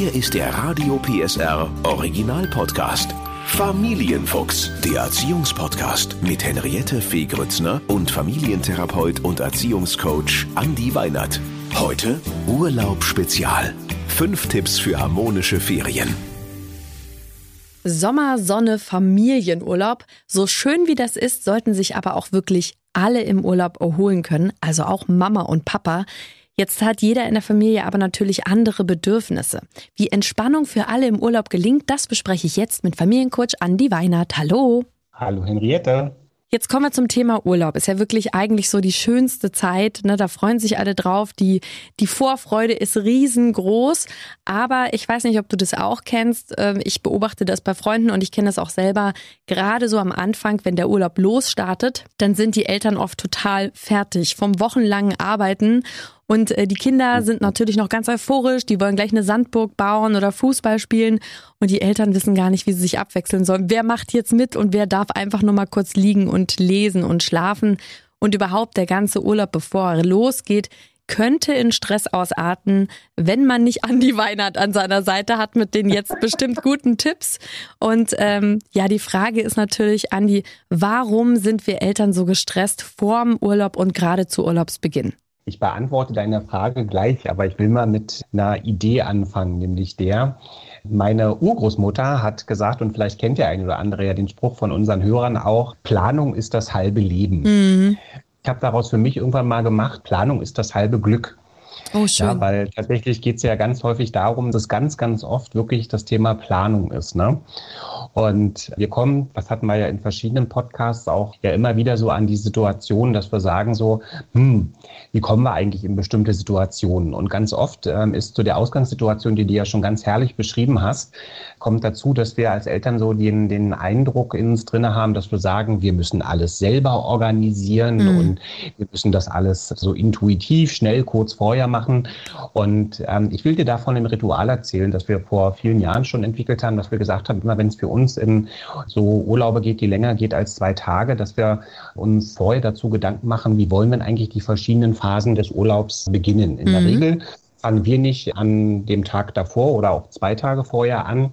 Hier ist der Radio PSR Original Podcast. Familienfuchs, der Erziehungspodcast mit Henriette Fee Grützner und Familientherapeut und Erziehungscoach Andi Weinert. Heute Urlaub Spezial. Fünf Tipps für harmonische Ferien. Sommer, Sonne, Familienurlaub. So schön wie das ist, sollten sich aber auch wirklich alle im Urlaub erholen können, also auch Mama und Papa. Jetzt hat jeder in der Familie aber natürlich andere Bedürfnisse. Wie Entspannung für alle im Urlaub gelingt, das bespreche ich jetzt mit Familiencoach Andi Weinert. Hallo. Hallo Henriette. Jetzt kommen wir zum Thema Urlaub. Ist ja wirklich eigentlich so die schönste Zeit. Ne? Da freuen sich alle drauf. Die, die Vorfreude ist riesengroß. Aber ich weiß nicht, ob du das auch kennst. Ähm, ich beobachte das bei Freunden und ich kenne das auch selber. Gerade so am Anfang, wenn der Urlaub losstartet, dann sind die Eltern oft total fertig vom wochenlangen Arbeiten und äh, die Kinder sind natürlich noch ganz euphorisch, die wollen gleich eine Sandburg bauen oder Fußball spielen und die Eltern wissen gar nicht, wie sie sich abwechseln sollen. Wer macht jetzt mit und wer darf einfach nur mal kurz liegen und lesen und schlafen? Und überhaupt der ganze Urlaub, bevor er losgeht, könnte in Stress ausarten, wenn man nicht Andi Weinert an seiner Seite hat mit den jetzt bestimmt guten Tipps. Und ähm, ja, die Frage ist natürlich, Andi, warum sind wir Eltern so gestresst vorm Urlaub und gerade zu Urlaubsbeginn? Ich beantworte deine Frage gleich, aber ich will mal mit einer Idee anfangen, nämlich der, meine Urgroßmutter hat gesagt, und vielleicht kennt der eine oder andere ja den Spruch von unseren Hörern auch, Planung ist das halbe Leben. Mhm. Ich habe daraus für mich irgendwann mal gemacht, Planung ist das halbe Glück. Oh, schön. Ja, weil tatsächlich geht es ja ganz häufig darum, dass ganz, ganz oft wirklich das Thema Planung ist. Ne? Und wir kommen, das hatten wir ja in verschiedenen Podcasts auch ja immer wieder so an die Situation, dass wir sagen so, hm, wie kommen wir eigentlich in bestimmte Situationen? Und ganz oft ähm, ist so der Ausgangssituation, die du ja schon ganz herrlich beschrieben hast, kommt dazu, dass wir als Eltern so den, den Eindruck in uns drinne haben, dass wir sagen, wir müssen alles selber organisieren mhm. und wir müssen das alles so intuitiv, schnell, kurz vorher machen. Und ähm, ich will dir davon im Ritual erzählen, das wir vor vielen Jahren schon entwickelt haben, dass wir gesagt haben, immer wenn es für uns in so Urlaube geht, die länger geht als zwei Tage, dass wir uns vorher dazu Gedanken machen, wie wollen wir eigentlich die verschiedenen Phasen des Urlaubs beginnen. In mhm. der Regel fangen wir nicht an dem Tag davor oder auch zwei Tage vorher an,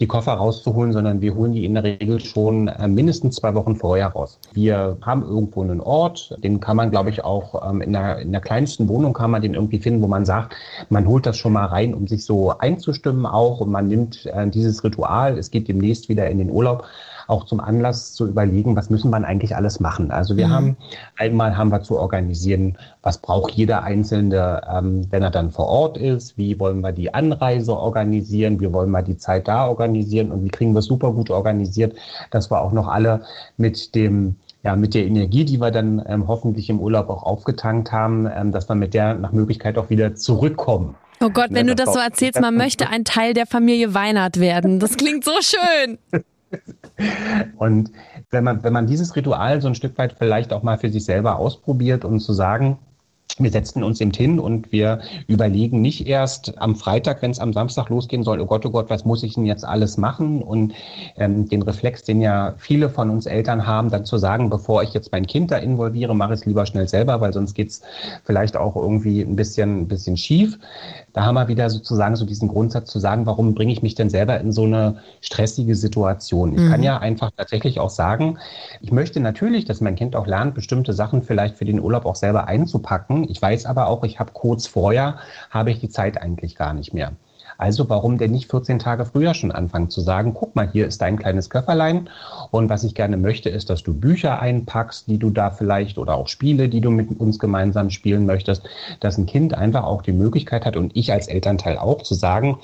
die Koffer rauszuholen, sondern wir holen die in der Regel schon äh, mindestens zwei Wochen vorher raus. Wir haben irgendwo einen Ort, den kann man, glaube ich, auch ähm, in, der, in der kleinsten Wohnung kann man den irgendwie finden, wo man sagt, man holt das schon mal rein, um sich so einzustimmen auch und man nimmt äh, dieses Ritual, es geht demnächst wieder in den Urlaub, auch zum Anlass zu überlegen, was müssen wir eigentlich alles machen. Also wir mhm. haben einmal haben wir zu organisieren, was braucht jeder Einzelne, ähm, wenn er dann vor Ort ist, wie wollen wir die Anreise organisieren, wie wollen wir die Zeit da organisieren und wie kriegen wir es super gut organisiert, dass wir auch noch alle mit dem ja, mit der Energie, die wir dann ähm, hoffentlich im Urlaub auch aufgetankt haben, ähm, dass wir mit der nach Möglichkeit auch wieder zurückkommen. Oh Gott, wenn ne, du das so erzählst, man möchte ein Teil der Familie Weinert werden. Das klingt so schön. Und wenn man, wenn man dieses Ritual so ein Stück weit vielleicht auch mal für sich selber ausprobiert und zu sagen, wir setzen uns eben hin und wir überlegen nicht erst am Freitag, wenn es am Samstag losgehen soll, oh Gott, oh Gott, was muss ich denn jetzt alles machen? Und ähm, den Reflex, den ja viele von uns Eltern haben, dann zu sagen, bevor ich jetzt mein Kind da involviere, mache ich es lieber schnell selber, weil sonst geht's vielleicht auch irgendwie ein bisschen, ein bisschen schief. Da haben wir wieder sozusagen so diesen Grundsatz zu sagen, warum bringe ich mich denn selber in so eine stressige Situation? Ich mhm. kann ja einfach tatsächlich auch sagen, ich möchte natürlich, dass mein Kind auch lernt, bestimmte Sachen vielleicht für den Urlaub auch selber einzupacken. Ich weiß aber auch, ich habe kurz vorher, habe ich die Zeit eigentlich gar nicht mehr. Also warum denn nicht 14 Tage früher schon anfangen zu sagen, guck mal, hier ist dein kleines Köfferlein und was ich gerne möchte, ist, dass du Bücher einpackst, die du da vielleicht oder auch Spiele, die du mit uns gemeinsam spielen möchtest, dass ein Kind einfach auch die Möglichkeit hat und ich als Elternteil auch zu sagen,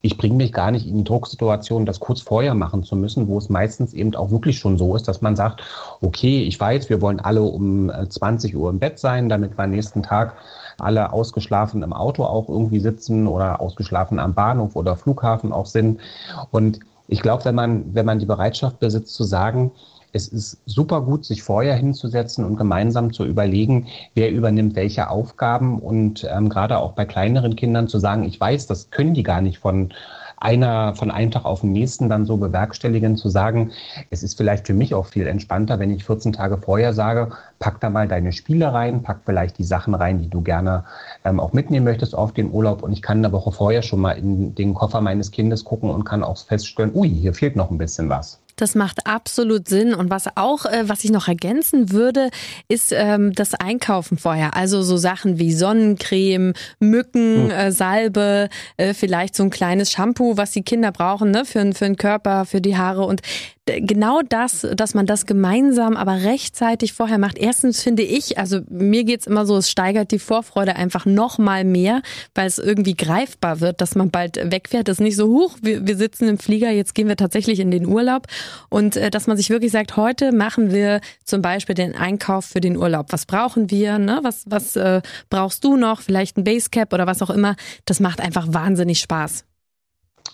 ich bringe mich gar nicht in die Drucksituation, das kurz vorher machen zu müssen, wo es meistens eben auch wirklich schon so ist, dass man sagt, okay, ich weiß, wir wollen alle um 20 äh, Uhr im Bett sein, damit wir am nächsten Tag alle ausgeschlafen im Auto auch irgendwie sitzen oder ausgeschlafen am Bahnhof oder Flughafen auch sind. Und ich glaube, wenn man, wenn man die Bereitschaft besitzt zu sagen, es ist super gut, sich vorher hinzusetzen und gemeinsam zu überlegen, wer übernimmt welche Aufgaben und ähm, gerade auch bei kleineren Kindern zu sagen, ich weiß, das können die gar nicht von einer von einem Tag auf den nächsten dann so bewerkstelligen, zu sagen, es ist vielleicht für mich auch viel entspannter, wenn ich 14 Tage vorher sage, pack da mal deine Spiele rein, pack vielleicht die Sachen rein, die du gerne ähm, auch mitnehmen möchtest auf den Urlaub und ich kann eine Woche vorher schon mal in den Koffer meines Kindes gucken und kann auch feststellen, ui, hier fehlt noch ein bisschen was. Das macht absolut Sinn. Und was auch, äh, was ich noch ergänzen würde, ist ähm, das Einkaufen vorher. Also so Sachen wie Sonnencreme, Mücken, hm. äh, Salbe, äh, vielleicht so ein kleines Shampoo, was die Kinder brauchen, ne, für, für den Körper, für die Haare. Und genau das, dass man das gemeinsam, aber rechtzeitig vorher macht. Erstens finde ich, also mir geht's immer so, es steigert die Vorfreude einfach noch mal mehr, weil es irgendwie greifbar wird, dass man bald wegfährt. Das ist nicht so hoch, wir, wir sitzen im Flieger, jetzt gehen wir tatsächlich in den Urlaub. Und äh, dass man sich wirklich sagt, heute machen wir zum Beispiel den Einkauf für den Urlaub. Was brauchen wir? Ne? Was, was äh, brauchst du noch? Vielleicht ein Basecap oder was auch immer. Das macht einfach wahnsinnig Spaß.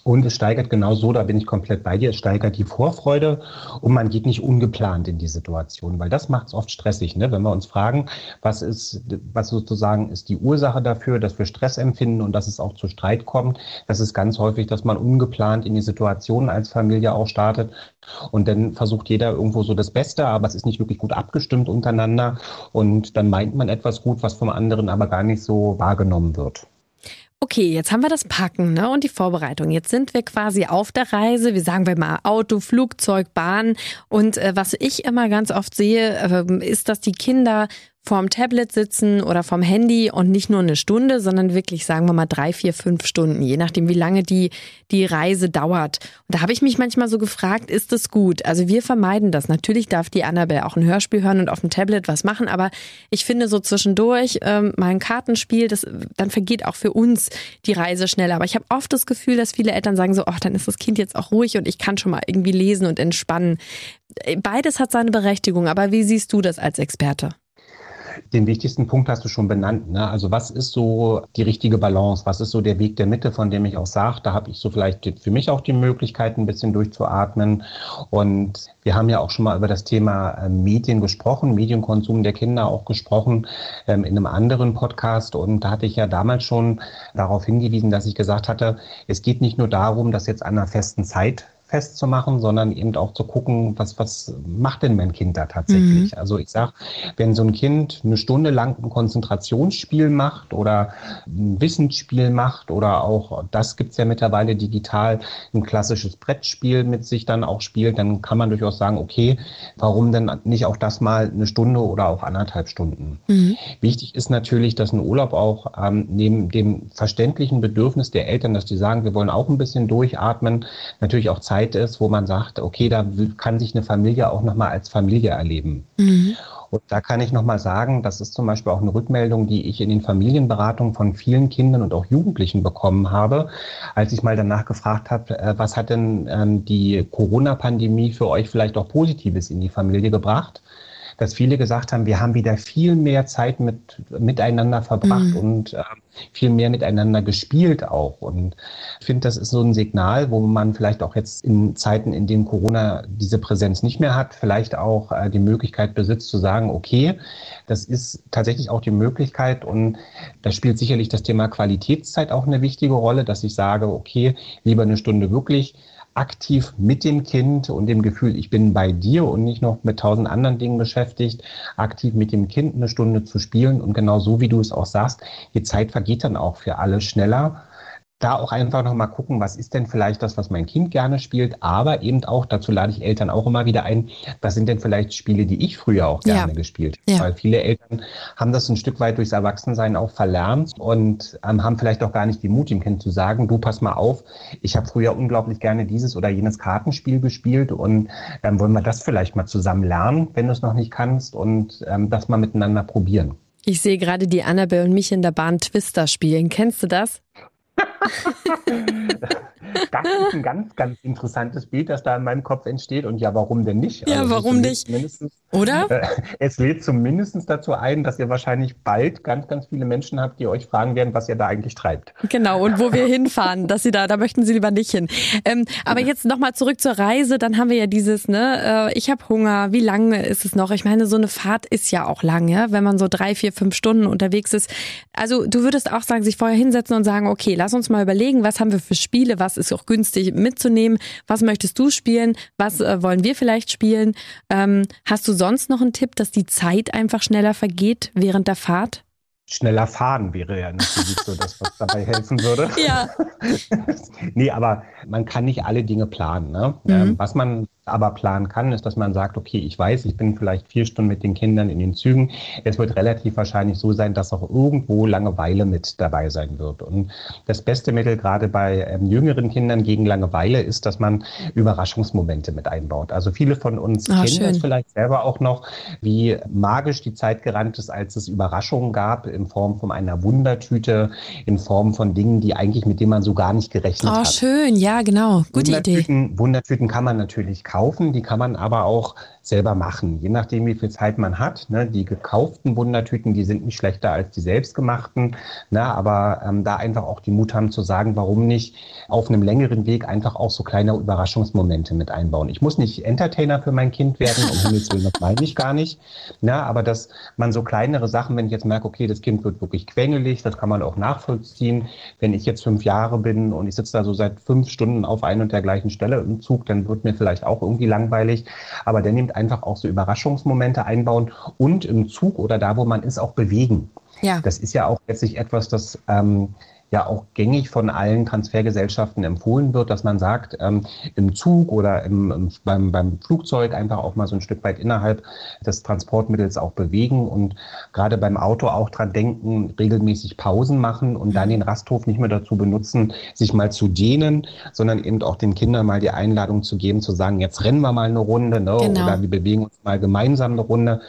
Und es steigert genau so, da bin ich komplett bei dir, es steigert die Vorfreude und man geht nicht ungeplant in die Situation, weil das macht es oft stressig, ne? wenn wir uns fragen, was ist, was sozusagen ist die Ursache dafür, dass wir Stress empfinden und dass es auch zu Streit kommt. Das ist ganz häufig, dass man ungeplant in die Situation als Familie auch startet und dann versucht jeder irgendwo so das Beste, aber es ist nicht wirklich gut abgestimmt untereinander und dann meint man etwas gut, was vom anderen aber gar nicht so wahrgenommen wird. Okay, jetzt haben wir das Packen ne, und die Vorbereitung. Jetzt sind wir quasi auf der Reise. Wir sagen wir mal Auto, Flugzeug, Bahn. Und äh, was ich immer ganz oft sehe, äh, ist, dass die Kinder vorm Tablet sitzen oder vom Handy und nicht nur eine Stunde, sondern wirklich, sagen wir mal, drei, vier, fünf Stunden, je nachdem, wie lange die, die Reise dauert. Und da habe ich mich manchmal so gefragt, ist das gut? Also wir vermeiden das. Natürlich darf die Annabelle auch ein Hörspiel hören und auf dem Tablet was machen, aber ich finde so zwischendurch ähm, mal ein Kartenspiel, das, dann vergeht auch für uns die Reise schneller. Aber ich habe oft das Gefühl, dass viele Eltern sagen so, ach, dann ist das Kind jetzt auch ruhig und ich kann schon mal irgendwie lesen und entspannen. Beides hat seine Berechtigung, aber wie siehst du das als Experte? Den wichtigsten Punkt hast du schon benannt. Ne? Also was ist so die richtige Balance? Was ist so der Weg der Mitte, von dem ich auch sage, da habe ich so vielleicht für mich auch die Möglichkeit, ein bisschen durchzuatmen. Und wir haben ja auch schon mal über das Thema ähm, Medien gesprochen, Medienkonsum der Kinder auch gesprochen ähm, in einem anderen Podcast. Und da hatte ich ja damals schon darauf hingewiesen, dass ich gesagt hatte, es geht nicht nur darum, dass jetzt an einer festen Zeit festzumachen, sondern eben auch zu gucken, was, was macht denn mein Kind da tatsächlich? Mhm. Also ich sage, wenn so ein Kind eine Stunde lang ein Konzentrationsspiel macht oder ein Wissensspiel macht oder auch, das gibt's ja mittlerweile digital, ein klassisches Brettspiel mit sich dann auch spielt, dann kann man durchaus sagen, okay, warum denn nicht auch das mal eine Stunde oder auch anderthalb Stunden? Mhm. Wichtig ist natürlich, dass ein Urlaub auch ähm, neben dem verständlichen Bedürfnis der Eltern, dass die sagen, wir wollen auch ein bisschen durchatmen, natürlich auch Zeit Zeit ist, wo man sagt, okay, da kann sich eine Familie auch nochmal als Familie erleben. Mhm. Und da kann ich nochmal sagen, das ist zum Beispiel auch eine Rückmeldung, die ich in den Familienberatungen von vielen Kindern und auch Jugendlichen bekommen habe, als ich mal danach gefragt habe, äh, was hat denn ähm, die Corona-Pandemie für euch vielleicht auch Positives in die Familie gebracht? Dass viele gesagt haben, wir haben wieder viel mehr Zeit mit, miteinander verbracht mhm. und äh, viel mehr miteinander gespielt auch. Und ich finde, das ist so ein Signal, wo man vielleicht auch jetzt in Zeiten, in denen Corona diese Präsenz nicht mehr hat, vielleicht auch äh, die Möglichkeit besitzt zu sagen, okay, das ist tatsächlich auch die Möglichkeit und da spielt sicherlich das Thema Qualitätszeit auch eine wichtige Rolle, dass ich sage, okay, lieber eine Stunde wirklich aktiv mit dem Kind und dem Gefühl, ich bin bei dir und nicht noch mit tausend anderen Dingen beschäftigt, aktiv mit dem Kind eine Stunde zu spielen. Und genau so, wie du es auch sagst, die Zeit vergeht dann auch für alle schneller da auch einfach nochmal gucken, was ist denn vielleicht das, was mein Kind gerne spielt, aber eben auch, dazu lade ich Eltern auch immer wieder ein, was sind denn vielleicht Spiele, die ich früher auch gerne ja. gespielt habe. Ja. Weil viele Eltern haben das ein Stück weit durchs Erwachsensein auch verlernt und ähm, haben vielleicht auch gar nicht die Mut, dem Kind zu sagen, du pass mal auf, ich habe früher unglaublich gerne dieses oder jenes Kartenspiel gespielt und ähm, wollen wir das vielleicht mal zusammen lernen, wenn du es noch nicht kannst und ähm, das mal miteinander probieren. Ich sehe gerade die Annabelle und mich in der Bahn Twister spielen. Kennst du das? Das ist ein ganz, ganz interessantes Bild, das da in meinem Kopf entsteht. Und ja, warum denn nicht? Ja, also warum nicht? Oder? Äh, es lädt zumindest dazu ein, dass ihr wahrscheinlich bald ganz, ganz viele Menschen habt, die euch fragen werden, was ihr da eigentlich treibt. Genau, und wo wir hinfahren, dass sie da, da möchten sie lieber nicht hin. Ähm, aber jetzt nochmal zurück zur Reise, dann haben wir ja dieses, ne, äh, ich habe Hunger, wie lange ist es noch? Ich meine, so eine Fahrt ist ja auch lang, ja, wenn man so drei, vier, fünf Stunden unterwegs ist. Also du würdest auch sagen, sich vorher hinsetzen und sagen, okay, lass uns mal überlegen, was haben wir für Spiele, was ist auch günstig mitzunehmen, was möchtest du spielen, was äh, wollen wir vielleicht spielen. Ähm, hast du sonst noch einen Tipp, dass die Zeit einfach schneller vergeht während der Fahrt? Schneller fahren wäre ja natürlich so das, was dabei helfen würde. Ja. nee, aber man kann nicht alle Dinge planen. Ne? Mhm. Ähm, was man aber planen kann, ist, dass man sagt, okay, ich weiß, ich bin vielleicht vier Stunden mit den Kindern in den Zügen. Es wird relativ wahrscheinlich so sein, dass auch irgendwo Langeweile mit dabei sein wird. Und das beste Mittel gerade bei ähm, jüngeren Kindern gegen Langeweile ist, dass man Überraschungsmomente mit einbaut. Also viele von uns oh, kennen schön. das vielleicht selber auch noch, wie magisch die Zeit gerannt ist, als es Überraschungen gab in Form von einer Wundertüte, in Form von Dingen, die eigentlich mit denen man so gar nicht gerechnet oh, hat. Oh, schön, ja, genau. Gute Wundertüten, Idee. Wundertüten kann man natürlich kaufen, die kann man aber auch selber machen, je nachdem, wie viel Zeit man hat. Ne? Die gekauften Wundertüten, die sind nicht schlechter als die selbstgemachten, ne? aber ähm, da einfach auch die Mut haben zu sagen, warum nicht auf einem längeren Weg einfach auch so kleine Überraschungsmomente mit einbauen. Ich muss nicht Entertainer für mein Kind werden, um Himmels Willen, das meine ich gar nicht. Ne? Aber dass man so kleinere Sachen, wenn ich jetzt merke, okay, das Kind wird wirklich quengelig, das kann man auch nachvollziehen. Wenn ich jetzt fünf Jahre bin und ich sitze da so seit fünf Stunden auf ein und der gleichen Stelle im Zug, dann wird mir vielleicht auch irgendwie langweilig. Aber der nimmt einfach auch so Überraschungsmomente einbauen und im Zug oder da, wo man ist, auch bewegen. Ja. Das ist ja auch letztlich etwas, das ähm, ja auch gängig von allen Transfergesellschaften empfohlen wird, dass man sagt, ähm, im Zug oder im, im, beim, beim Flugzeug einfach auch mal so ein Stück weit innerhalb des Transportmittels auch bewegen und gerade beim Auto auch dran denken, regelmäßig Pausen machen und dann den Rasthof nicht mehr dazu benutzen, sich mal zu dehnen, sondern eben auch den Kindern mal die Einladung zu geben, zu sagen, jetzt rennen wir mal eine Runde ne? Genau. oder wir bewegen uns mal gemeinsam eine Runde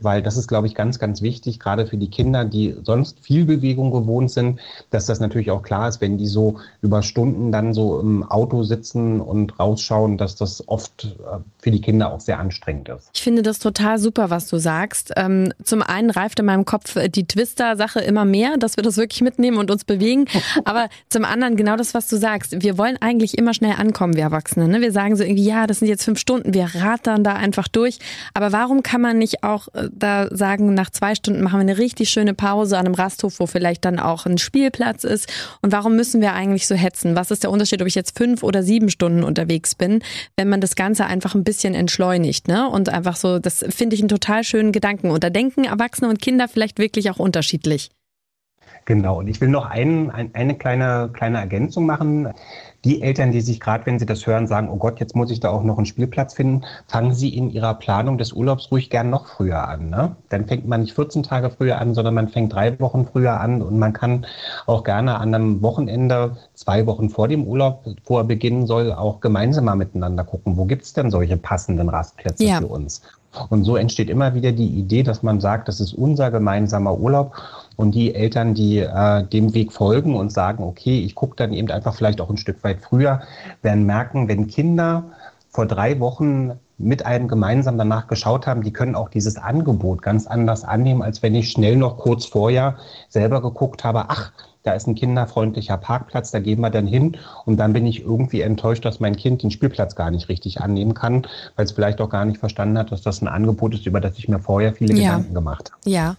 weil das ist, glaube ich, ganz, ganz wichtig, gerade für die Kinder, die sonst viel Bewegung gewohnt sind, dass das natürlich auch klar ist, wenn die so über Stunden dann so im Auto sitzen und rausschauen, dass das oft äh, für die Kinder auch sehr anstrengend ist. Ich finde das total super, was du sagst. Ähm, zum einen reift in meinem Kopf die Twister-Sache immer mehr, dass wir das wirklich mitnehmen und uns bewegen. Aber zum anderen genau das, was du sagst. Wir wollen eigentlich immer schnell ankommen, wir Erwachsene. Ne? Wir sagen so irgendwie, ja, das sind jetzt fünf Stunden, wir rattern da einfach durch. Aber warum kann man nicht auch äh, da sagen, nach zwei Stunden machen wir eine richtig schöne Pause an einem Rasthof, wo vielleicht dann auch ein Spielplatz ist. Und warum müssen wir eigentlich so hetzen? Was ist der Unterschied, ob ich jetzt fünf oder sieben Stunden unterwegs bin, wenn man das Ganze einfach ein bisschen entschleunigt, ne? Und einfach so, das finde ich einen total schönen Gedanken. Und da denken Erwachsene und Kinder vielleicht wirklich auch unterschiedlich. Genau, und ich will noch ein, ein, eine kleine, kleine Ergänzung machen die Eltern, die sich gerade, wenn sie das hören, sagen, oh Gott, jetzt muss ich da auch noch einen Spielplatz finden, fangen sie in ihrer Planung des Urlaubs ruhig gern noch früher an. Ne? Dann fängt man nicht 14 Tage früher an, sondern man fängt drei Wochen früher an und man kann auch gerne an einem Wochenende, zwei Wochen vor dem Urlaub, vor er beginnen soll, auch gemeinsam mal miteinander gucken, wo gibt's denn solche passenden Rastplätze ja. für uns. Und so entsteht immer wieder die Idee, dass man sagt, das ist unser gemeinsamer Urlaub. Und die Eltern, die äh, dem Weg folgen und sagen, okay, ich gucke dann eben einfach vielleicht auch ein Stück weit früher, werden merken, wenn Kinder vor drei Wochen mit einem gemeinsam danach geschaut haben, die können auch dieses Angebot ganz anders annehmen, als wenn ich schnell noch kurz vorher selber geguckt habe, ach, da ist ein kinderfreundlicher Parkplatz, da gehen wir dann hin und dann bin ich irgendwie enttäuscht, dass mein Kind den Spielplatz gar nicht richtig annehmen kann, weil es vielleicht auch gar nicht verstanden hat, dass das ein Angebot ist, über das ich mir vorher viele ja. Gedanken gemacht habe. Ja.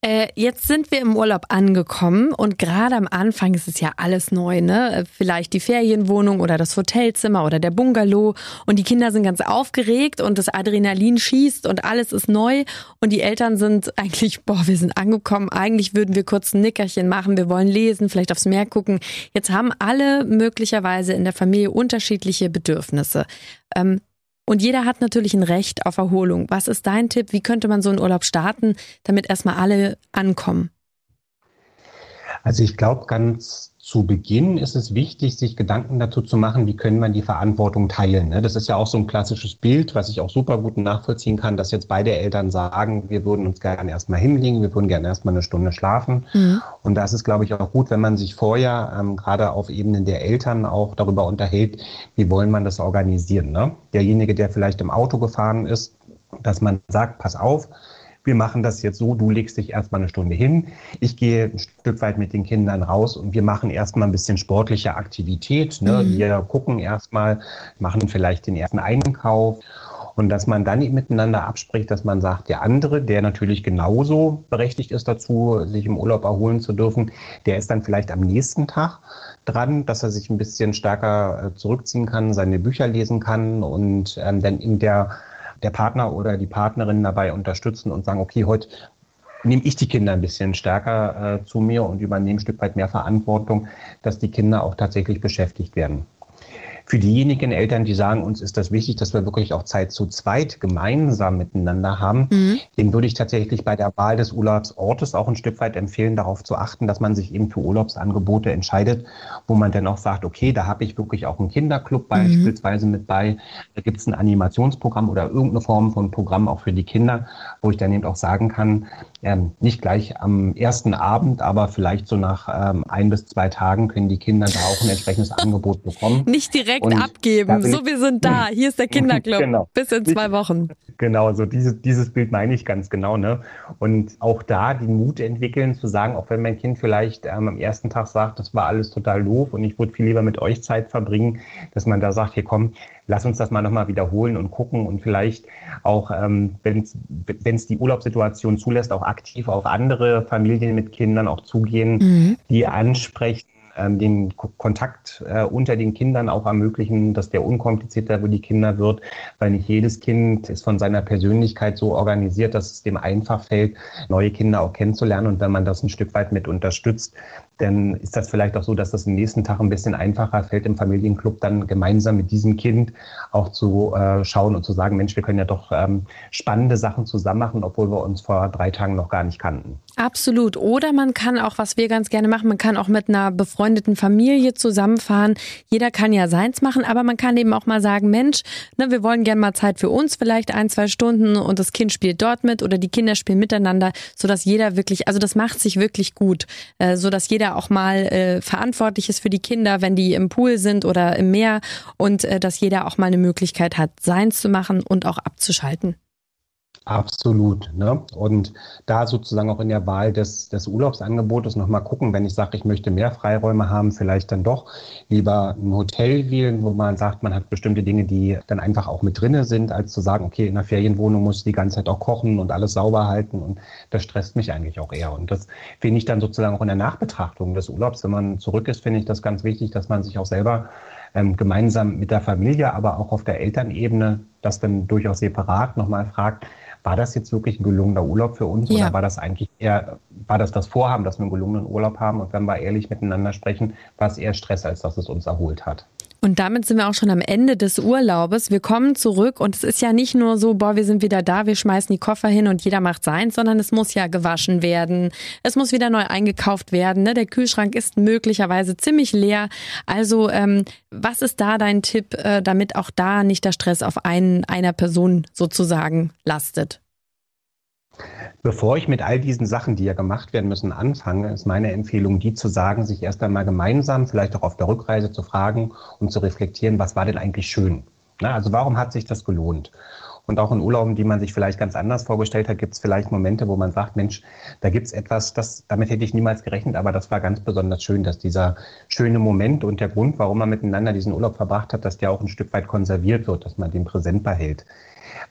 Äh, jetzt sind wir im Urlaub angekommen und gerade am Anfang ist es ja alles neu, ne? Vielleicht die Ferienwohnung oder das Hotelzimmer oder der Bungalow und die Kinder sind ganz aufgeregt und das Adrenalin schießt und alles ist neu und die Eltern sind eigentlich, boah, wir sind angekommen, eigentlich würden wir kurz ein Nickerchen machen, wir wollen lesen, vielleicht aufs Meer gucken. Jetzt haben alle möglicherweise in der Familie unterschiedliche Bedürfnisse. Ähm, und jeder hat natürlich ein Recht auf Erholung. Was ist dein Tipp? Wie könnte man so einen Urlaub starten, damit erstmal alle ankommen? Also ich glaube, ganz zu Beginn ist es wichtig, sich Gedanken dazu zu machen, wie können wir die Verantwortung teilen. Ne? Das ist ja auch so ein klassisches Bild, was ich auch super gut nachvollziehen kann, dass jetzt beide Eltern sagen, wir würden uns gerne erstmal hinlegen, wir würden gerne erstmal eine Stunde schlafen. Mhm. Und da ist glaube ich, auch gut, wenn man sich vorher ähm, gerade auf Ebenen der Eltern auch darüber unterhält, wie wollen man das organisieren. Ne? Derjenige, der vielleicht im Auto gefahren ist, dass man sagt, pass auf, wir machen das jetzt so, du legst dich erstmal eine Stunde hin, ich gehe ein Stück weit mit den Kindern raus und wir machen erstmal ein bisschen sportliche Aktivität. Ne? Mhm. Wir gucken erstmal, machen vielleicht den ersten Einkauf Und dass man dann miteinander abspricht, dass man sagt, der andere, der natürlich genauso berechtigt ist dazu, sich im Urlaub erholen zu dürfen, der ist dann vielleicht am nächsten Tag dran, dass er sich ein bisschen stärker äh, zurückziehen kann, seine Bücher lesen kann und ähm, dann in der der Partner oder die Partnerin dabei unterstützen und sagen, okay, heute nehme ich die Kinder ein bisschen stärker äh, zu mir und übernehme ein Stück weit mehr Verantwortung, dass die Kinder auch tatsächlich beschäftigt werden. Für diejenigen Eltern, die sagen, uns ist das wichtig, dass wir wirklich auch Zeit zu zweit gemeinsam miteinander haben, mhm. denen würde ich tatsächlich bei der Wahl des Urlaubsortes auch ein Stück weit empfehlen, darauf zu achten, dass man sich eben für Urlaubsangebote entscheidet, wo man dann auch sagt, okay, da habe ich wirklich auch einen Kinderclub mhm. beispielsweise mit bei, da gibt es ein Animationsprogramm oder irgendeine Form von Programm auch für die Kinder, wo ich dann eben auch sagen kann, ähm, nicht gleich am ersten Abend, aber vielleicht so nach ähm, ein bis zwei Tagen können die Kinder da auch ein entsprechendes Angebot bekommen. Nicht direkt direkt und abgeben. So, wir sind da. Hier ist der Kinderclub. Genau. Bis in zwei Wochen. Genau, so dieses, dieses Bild meine ich ganz genau. Ne? Und auch da den Mut entwickeln, zu sagen, auch wenn mein Kind vielleicht ähm, am ersten Tag sagt, das war alles total doof und ich würde viel lieber mit euch Zeit verbringen, dass man da sagt, hier komm, lass uns das mal nochmal wiederholen und gucken und vielleicht auch, ähm, wenn es die Urlaubssituation zulässt, auch aktiv auf andere Familien mit Kindern auch zugehen, mhm. die ansprechen ähm, den K Kontakt äh, unter den Kindern auch ermöglichen, dass der unkomplizierter für die Kinder wird, weil nicht jedes Kind ist von seiner Persönlichkeit so organisiert, dass es dem einfach fällt, neue Kinder auch kennenzulernen. Und wenn man das ein Stück weit mit unterstützt, dann ist das vielleicht auch so, dass das am nächsten Tag ein bisschen einfacher fällt, im Familienclub dann gemeinsam mit diesem Kind auch zu äh, schauen und zu sagen, Mensch, wir können ja doch ähm, spannende Sachen zusammen machen, obwohl wir uns vor drei Tagen noch gar nicht kannten. Absolut. Oder man kann auch, was wir ganz gerne machen, man kann auch mit einer befreundeten Familie zusammenfahren. Jeder kann ja seins machen, aber man kann eben auch mal sagen, Mensch, ne, wir wollen gerne mal Zeit für uns, vielleicht ein, zwei Stunden und das Kind spielt dort mit oder die Kinder spielen miteinander, sodass jeder wirklich, also das macht sich wirklich gut, äh, sodass jeder auch mal äh, verantwortlich ist für die Kinder, wenn die im Pool sind oder im Meer und äh, dass jeder auch mal eine Möglichkeit hat, seins zu machen und auch abzuschalten. Absolut. Ne? Und da sozusagen auch in der Wahl des, des Urlaubsangebotes nochmal gucken, wenn ich sage, ich möchte mehr Freiräume haben, vielleicht dann doch lieber ein Hotel wählen, wo man sagt, man hat bestimmte Dinge, die dann einfach auch mit drinne sind, als zu sagen, okay, in einer Ferienwohnung muss ich die ganze Zeit auch kochen und alles sauber halten. Und das stresst mich eigentlich auch eher. Und das finde ich dann sozusagen auch in der Nachbetrachtung des Urlaubs, wenn man zurück ist, finde ich das ganz wichtig, dass man sich auch selber ähm, gemeinsam mit der Familie, aber auch auf der Elternebene das dann durchaus separat nochmal fragt, war das jetzt wirklich ein gelungener Urlaub für uns ja. oder war das eigentlich eher, war das das Vorhaben, dass wir einen gelungenen Urlaub haben und wenn wir ehrlich miteinander sprechen, war es eher Stress, als dass es uns erholt hat. Und damit sind wir auch schon am Ende des Urlaubes. Wir kommen zurück und es ist ja nicht nur so, boah, wir sind wieder da, wir schmeißen die Koffer hin und jeder macht seins, sondern es muss ja gewaschen werden. Es muss wieder neu eingekauft werden. Ne? Der Kühlschrank ist möglicherweise ziemlich leer. Also ähm, was ist da dein Tipp, äh, damit auch da nicht der Stress auf einen, einer Person sozusagen lastet? Bevor ich mit all diesen Sachen, die ja gemacht werden müssen, anfange, ist meine Empfehlung, die zu sagen, sich erst einmal gemeinsam, vielleicht auch auf der Rückreise zu fragen und zu reflektieren, was war denn eigentlich schön? Na, also warum hat sich das gelohnt? Und auch in Urlauben, die man sich vielleicht ganz anders vorgestellt hat, gibt es vielleicht Momente, wo man sagt, Mensch, da gibt es etwas, das, damit hätte ich niemals gerechnet, aber das war ganz besonders schön, dass dieser schöne Moment und der Grund, warum man miteinander diesen Urlaub verbracht hat, dass der auch ein Stück weit konserviert wird, dass man den präsent behält.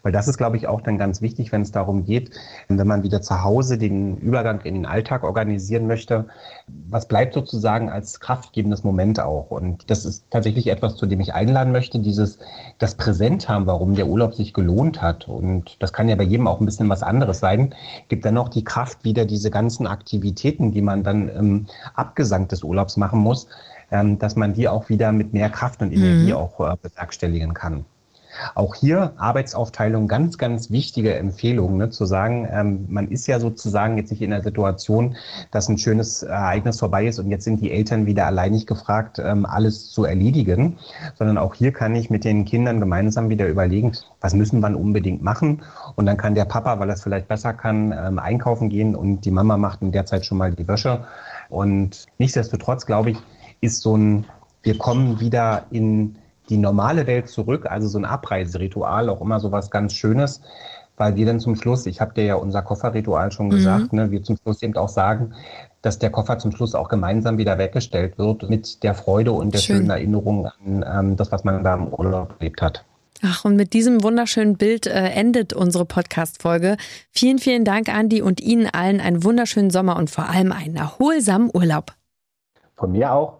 Weil das ist, glaube ich, auch dann ganz wichtig, wenn es darum geht, wenn man wieder zu Hause den Übergang in den Alltag organisieren möchte. Was bleibt sozusagen als kraftgebendes Moment auch? Und das ist tatsächlich etwas, zu dem ich einladen möchte, dieses, das Präsent haben, warum der Urlaub sich gelohnt hat. Und das kann ja bei jedem auch ein bisschen was anderes sein. Gibt dann noch die Kraft, wieder diese ganzen Aktivitäten, die man dann im Abgesang des Urlaubs machen muss, ähm, dass man die auch wieder mit mehr Kraft und Energie mhm. auch äh, bewerkstelligen kann. Auch hier Arbeitsaufteilung, ganz, ganz wichtige Empfehlung, ne, zu sagen, ähm, man ist ja sozusagen jetzt nicht in der Situation, dass ein schönes Ereignis vorbei ist und jetzt sind die Eltern wieder alleinig gefragt, ähm, alles zu erledigen, sondern auch hier kann ich mit den Kindern gemeinsam wieder überlegen, was müssen wir unbedingt machen? Und dann kann der Papa, weil er es vielleicht besser kann, ähm, einkaufen gehen und die Mama macht in der Zeit schon mal die Wäsche. Und nichtsdestotrotz, glaube ich, ist so ein, wir kommen wieder in die normale Welt zurück, also so ein Abreiseritual, auch immer so was ganz Schönes, weil wir dann zum Schluss, ich habe dir ja unser Kofferritual schon mhm. gesagt, ne, wir zum Schluss eben auch sagen, dass der Koffer zum Schluss auch gemeinsam wieder weggestellt wird mit der Freude und der Schön. schönen Erinnerung an ähm, das, was man da im Urlaub erlebt hat. Ach, und mit diesem wunderschönen Bild äh, endet unsere Podcast-Folge. Vielen, vielen Dank, Andi, und Ihnen allen einen wunderschönen Sommer und vor allem einen erholsamen Urlaub. Von mir auch.